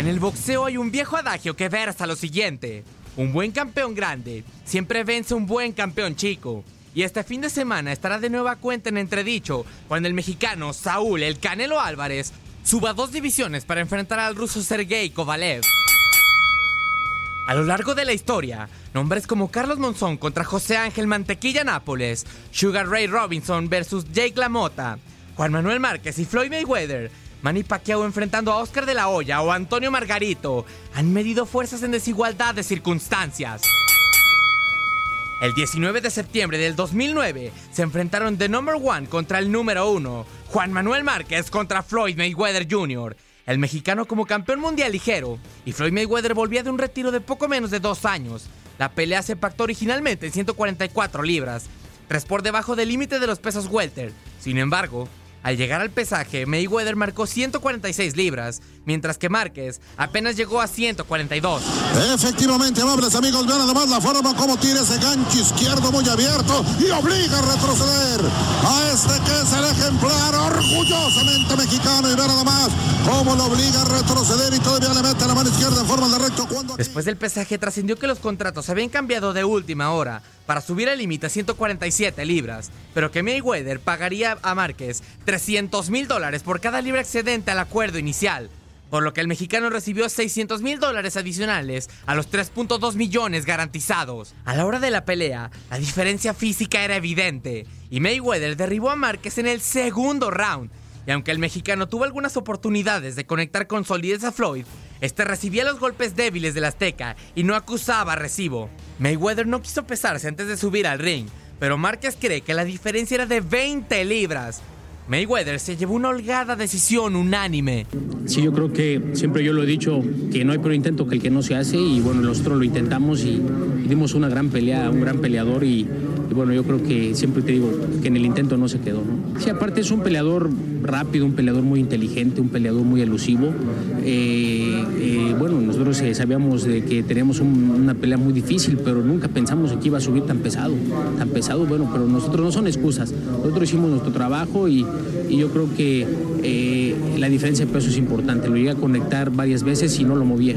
En el boxeo hay un viejo adagio que versa lo siguiente. Un buen campeón grande siempre vence un buen campeón chico. Y este fin de semana estará de nueva cuenta en entredicho cuando el mexicano Saúl El Canelo Álvarez suba dos divisiones para enfrentar al ruso Sergei Kovalev. A lo largo de la historia, nombres como Carlos Monzón contra José Ángel Mantequilla Nápoles, Sugar Ray Robinson versus Jake LaMotta, Juan Manuel Márquez y Floyd Mayweather, Manny Pacquiao enfrentando a Oscar de la Hoya o Antonio Margarito, han medido fuerzas en desigualdad de circunstancias. El 19 de septiembre del 2009 se enfrentaron The Number One contra el número uno, Juan Manuel Márquez contra Floyd Mayweather Jr., el mexicano como campeón mundial ligero, y Floyd Mayweather volvía de un retiro de poco menos de dos años. La pelea se pactó originalmente en 144 libras, tres por debajo del límite de los pesos welter. Sin embargo, al llegar al pesaje, Mayweather marcó 146 libras, mientras que Márquez apenas llegó a 142. Efectivamente, amables amigos, vean además la forma como tira ese gancho izquierdo muy abierto y obliga a retroceder a este que es el ejemplar orgullosamente mexicano y vean además cómo lo obliga a retroceder y todavía le mete la mano izquierda en forma de recto cuando... Después del pesaje trascendió que los contratos habían cambiado de última hora para subir el límite a 147 libras, pero que Mayweather pagaría a Márquez 300 mil dólares por cada libra excedente al acuerdo inicial, por lo que el mexicano recibió 600 mil dólares adicionales a los 3.2 millones garantizados. A la hora de la pelea, la diferencia física era evidente, y Mayweather derribó a Márquez en el segundo round, y aunque el mexicano tuvo algunas oportunidades de conectar con solidez a Floyd, este recibía los golpes débiles del Azteca y no acusaba recibo. Mayweather no quiso pesarse antes de subir al ring, pero Márquez cree que la diferencia era de 20 libras. Mayweather se llevó una holgada decisión unánime. Sí, yo creo que siempre yo lo he dicho que no hay peor intento que el que no se hace y bueno, nosotros lo intentamos y, y dimos una gran pelea, un gran peleador y, bueno, yo creo que siempre te digo que en el intento no se quedó. ¿no? Sí, aparte es un peleador rápido, un peleador muy inteligente, un peleador muy elusivo. Eh, eh, bueno, nosotros eh, sabíamos de que teníamos un, una pelea muy difícil, pero nunca pensamos que iba a subir tan pesado, tan pesado, bueno, pero nosotros no son excusas, nosotros hicimos nuestro trabajo y y yo creo que la diferencia de peso es importante. Lo llegué a conectar varias veces y no lo movía.